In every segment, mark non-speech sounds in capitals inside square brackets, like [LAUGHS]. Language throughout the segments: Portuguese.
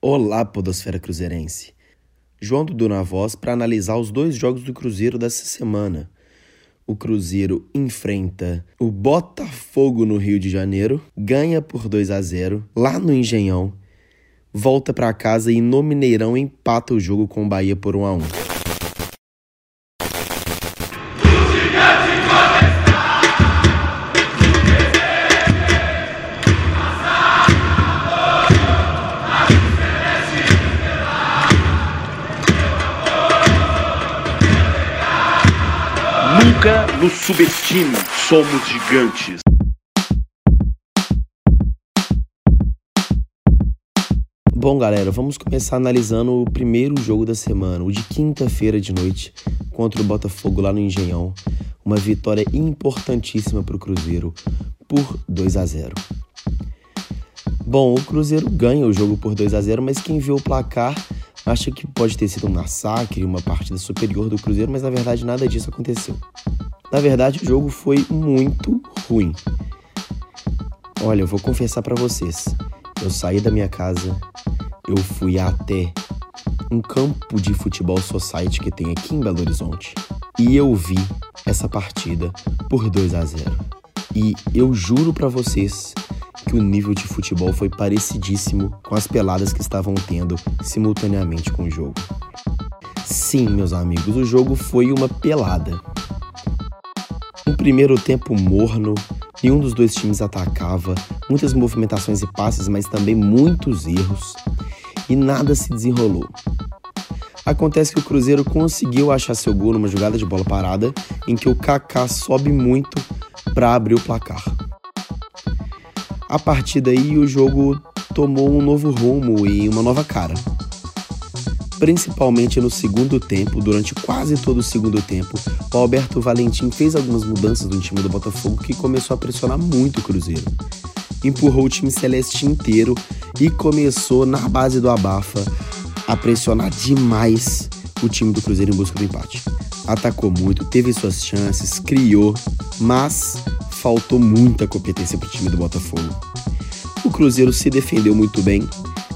Olá, Podosfera Cruzeirense. João Dudu na voz para analisar os dois jogos do Cruzeiro dessa semana. O Cruzeiro enfrenta o Botafogo no Rio de Janeiro, ganha por 2 a 0 lá no Engenhão, volta para casa e no Mineirão empata o jogo com o Bahia por 1 a 1. Nos subestime, somos gigantes. Bom, galera, vamos começar analisando o primeiro jogo da semana, o de quinta-feira de noite, contra o Botafogo lá no Engenhão. Uma vitória importantíssima para o Cruzeiro por 2 a 0. Bom, o Cruzeiro ganha o jogo por 2 a 0, mas quem viu o placar acha que pode ter sido um massacre, uma partida superior do Cruzeiro, mas na verdade nada disso aconteceu. Na verdade, o jogo foi muito ruim. Olha, eu vou confessar para vocês. Eu saí da minha casa, eu fui até um campo de futebol society que tem aqui em Belo Horizonte e eu vi essa partida por 2 a 0. E eu juro para vocês que o nível de futebol foi parecidíssimo com as peladas que estavam tendo simultaneamente com o jogo. Sim, meus amigos, o jogo foi uma pelada. Um primeiro tempo morno, nenhum dos dois times atacava, muitas movimentações e passes, mas também muitos erros, e nada se desenrolou. Acontece que o Cruzeiro conseguiu achar seu gol numa jogada de bola parada, em que o Kaká sobe muito para abrir o placar. A partir daí, o jogo tomou um novo rumo e uma nova cara. Principalmente no segundo tempo, durante quase todo o segundo tempo, Alberto Valentim fez algumas mudanças no time do Botafogo que começou a pressionar muito o Cruzeiro. Empurrou o time celeste inteiro e começou, na base do abafa, a pressionar demais o time do Cruzeiro em busca do empate. Atacou muito, teve suas chances, criou, mas faltou muita competência para o time do Botafogo. O Cruzeiro se defendeu muito bem,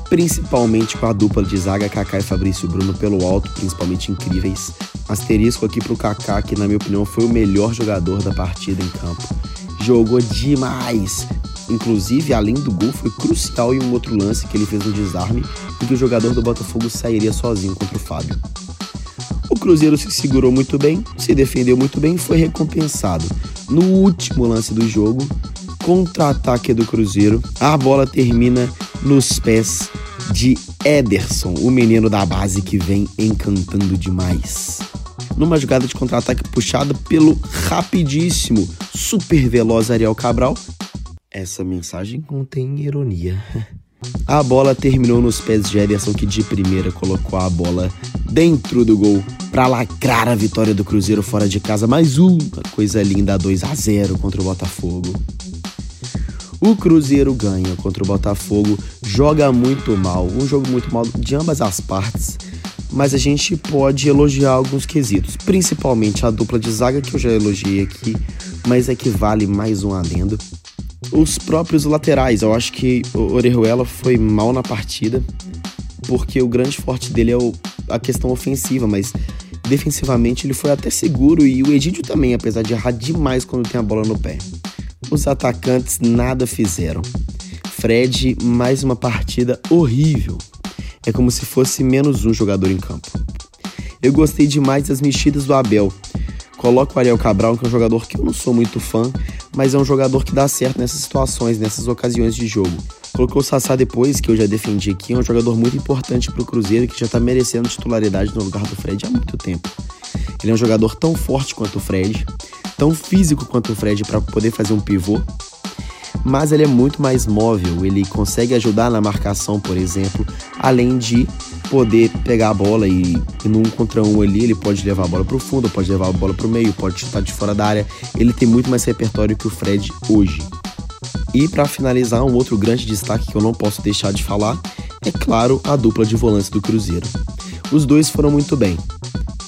principalmente com a dupla de zaga Kaká e Fabrício Bruno pelo alto, principalmente incríveis. Asterisco aqui pro Kaká, que na minha opinião foi o melhor jogador da partida em campo. Jogou demais. Inclusive, além do gol, foi crucial em um outro lance que ele fez no desarme, em que o jogador do Botafogo sairia sozinho contra o Fábio. O Cruzeiro se segurou muito bem, se defendeu muito bem e foi recompensado. No último lance do jogo, contra-ataque do Cruzeiro, a bola termina nos pés de Ederson, o menino da base que vem encantando demais. Numa jogada de contra-ataque puxada pelo rapidíssimo, super veloz Ariel Cabral. Essa mensagem contém ironia. [LAUGHS] A bola terminou nos pés de Ederson, que de primeira colocou a bola dentro do gol para lacrar a vitória do Cruzeiro fora de casa. Mais uma coisa linda, 2 a 0 contra o Botafogo. O Cruzeiro ganha contra o Botafogo, joga muito mal, um jogo muito mal de ambas as partes, mas a gente pode elogiar alguns quesitos, principalmente a dupla de zaga que eu já elogiei aqui, mas é que vale mais um adendo os próprios laterais. Eu acho que o Orejuela foi mal na partida, porque o grande forte dele é o, a questão ofensiva, mas defensivamente ele foi até seguro e o Egídio também, apesar de errar demais quando tem a bola no pé. Os atacantes nada fizeram. Fred, mais uma partida horrível. É como se fosse menos um jogador em campo. Eu gostei demais das mexidas do Abel. Coloca o Ariel Cabral, que é um jogador que eu não sou muito fã, mas é um jogador que dá certo nessas situações, nessas ocasiões de jogo. Colocou o Sassá depois, que eu já defendi aqui, é um jogador muito importante para o Cruzeiro que já está merecendo titularidade no lugar do Fred há muito tempo. Ele é um jogador tão forte quanto o Fred, tão físico quanto o Fred para poder fazer um pivô, mas ele é muito mais móvel, ele consegue ajudar na marcação, por exemplo, além de poder pegar a bola e, e num contra um ali, ele pode levar a bola para o fundo, pode levar a bola para o meio, pode chutar de fora da área. Ele tem muito mais repertório que o Fred hoje. E para finalizar, um outro grande destaque que eu não posso deixar de falar é, claro, a dupla de volantes do Cruzeiro. Os dois foram muito bem.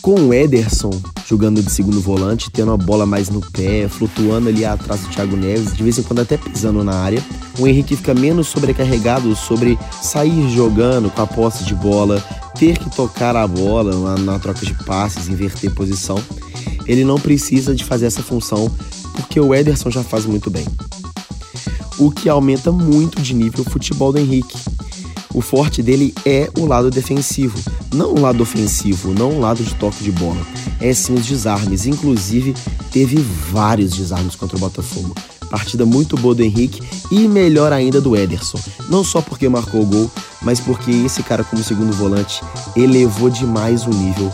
Com o Ederson jogando de segundo volante, tendo a bola mais no pé, flutuando ali atrás do Thiago Neves, de vez em quando até pisando na área, O Henrique fica menos sobrecarregado sobre sair jogando com a posse de bola, ter que tocar a bola na, na troca de passes, inverter posição. Ele não precisa de fazer essa função porque o Ederson já faz muito bem. O que aumenta muito de nível o futebol do Henrique. O forte dele é o lado defensivo, não o lado ofensivo, não o lado de toque de bola. É sim os desarmes. Inclusive, teve vários desarmes contra o Botafogo. Partida muito boa do Henrique e melhor ainda do Ederson. Não só porque marcou o gol, mas porque esse cara, como segundo volante, elevou demais o nível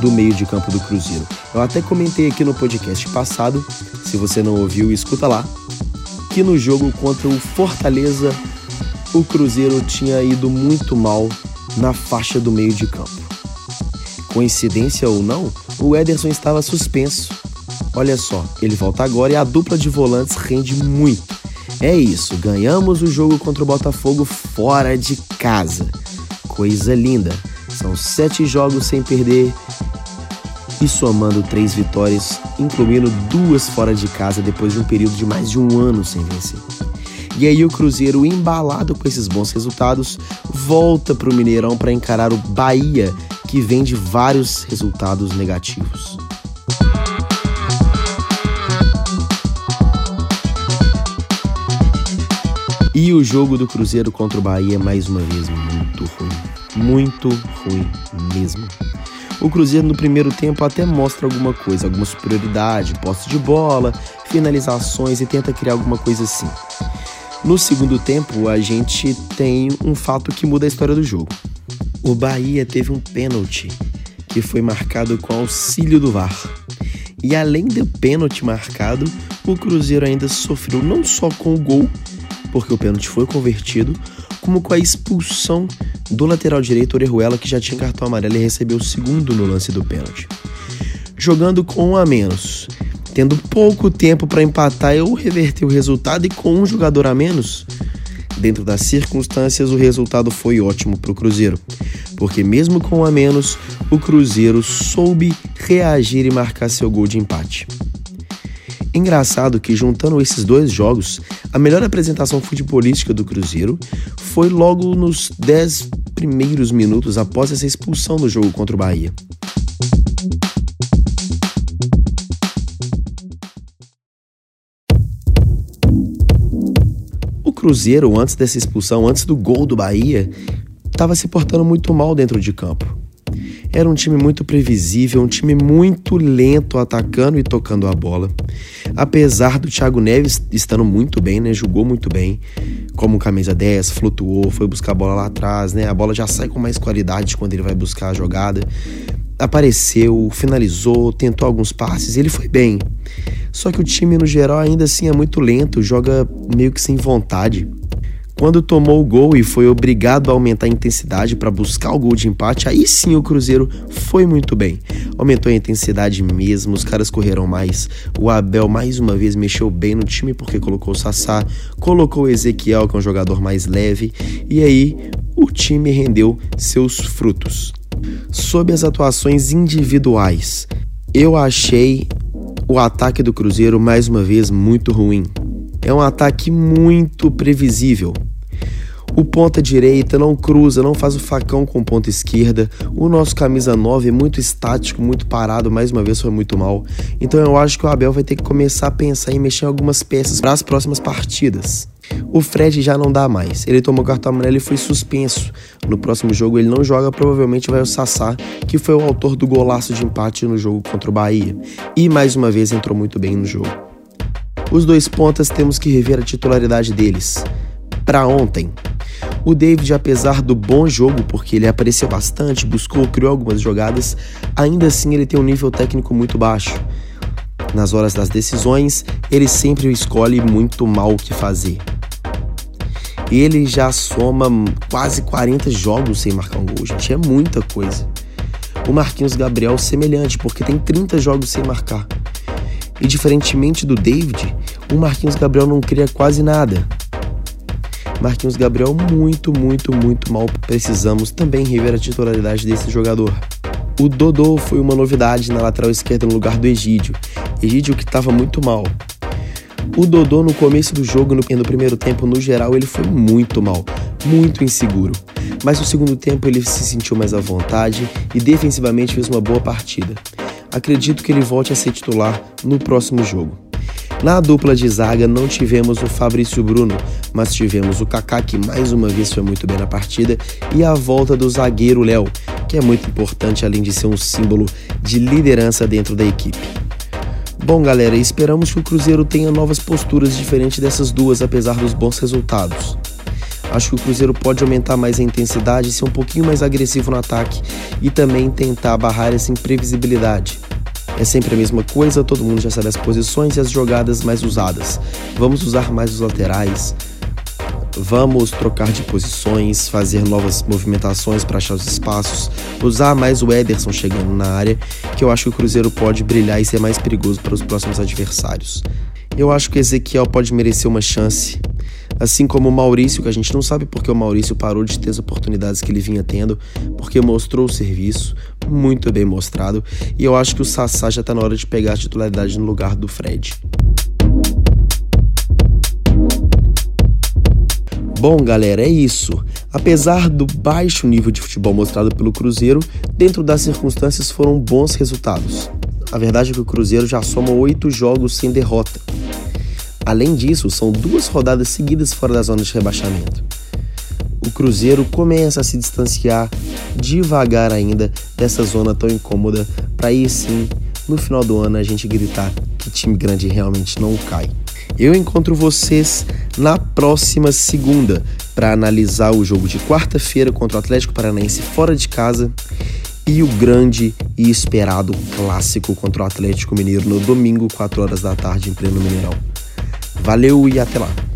do meio de campo do Cruzeiro. Eu até comentei aqui no podcast passado, se você não ouviu, escuta lá, que no jogo contra o Fortaleza, o Cruzeiro tinha ido muito mal na faixa do meio de campo. Coincidência ou não, o Ederson estava suspenso. Olha só, ele volta agora e a dupla de volantes rende muito. É isso, ganhamos o jogo contra o Botafogo fora de casa. Coisa linda. São sete jogos sem perder e somando três vitórias, incluindo duas fora de casa depois de um período de mais de um ano sem vencer. E aí o Cruzeiro, embalado com esses bons resultados, volta para o Mineirão para encarar o Bahia, que vem de vários resultados negativos. E o jogo do Cruzeiro contra o Bahia, mais uma vez, muito ruim. Muito ruim mesmo. O Cruzeiro no primeiro tempo até mostra alguma coisa, alguma superioridade, posse de bola, finalizações e tenta criar alguma coisa assim. No segundo tempo, a gente tem um fato que muda a história do jogo. O Bahia teve um pênalti que foi marcado com auxílio do VAR. E além do pênalti marcado, o Cruzeiro ainda sofreu não só com o gol, porque o pênalti foi convertido, como com a expulsão do lateral direito Orejuela, que já tinha cartão amarelo e recebeu o segundo no lance do pênalti. Jogando com um a menos, tendo pouco tempo para empatar ou reverter o resultado e com um jogador a menos, dentro das circunstâncias o resultado foi ótimo para o Cruzeiro, porque mesmo com a menos, o Cruzeiro soube reagir e marcar seu gol de empate. Engraçado que, juntando esses dois jogos, a melhor apresentação futebolística do Cruzeiro foi logo nos 10 primeiros minutos após essa expulsão do jogo contra o Bahia. Cruzeiro, antes dessa expulsão, antes do gol do Bahia, estava se portando muito mal dentro de campo. Era um time muito previsível, um time muito lento atacando e tocando a bola. Apesar do Thiago Neves estando muito bem, né? Jogou muito bem, como camisa 10, flutuou, foi buscar a bola lá atrás, né? A bola já sai com mais qualidade quando ele vai buscar a jogada. Apareceu, finalizou, tentou alguns passes, ele foi bem. Só que o time no geral ainda assim é muito lento, joga meio que sem vontade. Quando tomou o gol e foi obrigado a aumentar a intensidade para buscar o gol de empate, aí sim o Cruzeiro foi muito bem. Aumentou a intensidade mesmo, os caras correram mais. O Abel mais uma vez mexeu bem no time porque colocou o Sassá, colocou o Ezequiel, que é um jogador mais leve, e aí o time rendeu seus frutos. Sob as atuações individuais, eu achei o ataque do Cruzeiro mais uma vez muito ruim. É um ataque muito previsível. O ponta direita não cruza, não faz o facão com ponta esquerda. O nosso camisa 9 é muito estático, muito parado, mais uma vez foi muito mal. Então eu acho que o Abel vai ter que começar a pensar em mexer em algumas peças para as próximas partidas. O Fred já não dá mais. Ele tomou cartão amarelo e foi suspenso. No próximo jogo ele não joga, provavelmente vai o Sassá, que foi o autor do golaço de empate no jogo contra o Bahia. E mais uma vez entrou muito bem no jogo. Os dois pontas temos que rever a titularidade deles. Para ontem, o David, apesar do bom jogo, porque ele apareceu bastante, buscou, criou algumas jogadas, ainda assim ele tem um nível técnico muito baixo. Nas horas das decisões, ele sempre escolhe muito mal o que fazer. Ele já soma quase 40 jogos sem marcar um gol, gente, é muita coisa. O Marquinhos Gabriel semelhante, porque tem 30 jogos sem marcar. E diferentemente do David, o Marquinhos Gabriel não cria quase nada. Marquinhos Gabriel muito, muito, muito mal. Precisamos também rever a titularidade desse jogador. O Dodô foi uma novidade na lateral esquerda no lugar do Egídio. Egídio que estava muito mal. O Dodô no começo do jogo e no primeiro tempo, no geral, ele foi muito mal, muito inseguro. Mas no segundo tempo ele se sentiu mais à vontade e defensivamente fez uma boa partida. Acredito que ele volte a ser titular no próximo jogo. Na dupla de zaga não tivemos o Fabrício Bruno, mas tivemos o Kaká que mais uma vez foi muito bem na partida e a volta do zagueiro Léo, que é muito importante além de ser um símbolo de liderança dentro da equipe. Bom, galera, esperamos que o Cruzeiro tenha novas posturas diferentes dessas duas, apesar dos bons resultados. Acho que o Cruzeiro pode aumentar mais a intensidade, ser um pouquinho mais agressivo no ataque e também tentar barrar essa imprevisibilidade. É sempre a mesma coisa, todo mundo já sabe as posições e as jogadas mais usadas. Vamos usar mais os laterais, vamos trocar de posições, fazer novas movimentações para achar os espaços, usar mais o Ederson chegando na área, que eu acho que o Cruzeiro pode brilhar e ser mais perigoso para os próximos adversários. Eu acho que Ezequiel pode merecer uma chance. Assim como o Maurício, que a gente não sabe porque o Maurício parou de ter as oportunidades que ele vinha tendo, porque mostrou o serviço, muito bem mostrado, e eu acho que o Sassá já está na hora de pegar a titularidade no lugar do Fred. Bom, galera, é isso. Apesar do baixo nível de futebol mostrado pelo Cruzeiro, dentro das circunstâncias foram bons resultados. A verdade é que o Cruzeiro já soma oito jogos sem derrota. Além disso, são duas rodadas seguidas fora da zona de rebaixamento. O Cruzeiro começa a se distanciar devagar ainda dessa zona tão incômoda, para aí sim, no final do ano, a gente gritar que time grande realmente não cai. Eu encontro vocês na próxima segunda para analisar o jogo de quarta-feira contra o Atlético Paranaense fora de casa e o grande e esperado clássico contra o Atlético Mineiro no domingo, 4 horas da tarde, em pleno Mineirão. Valeu e até lá!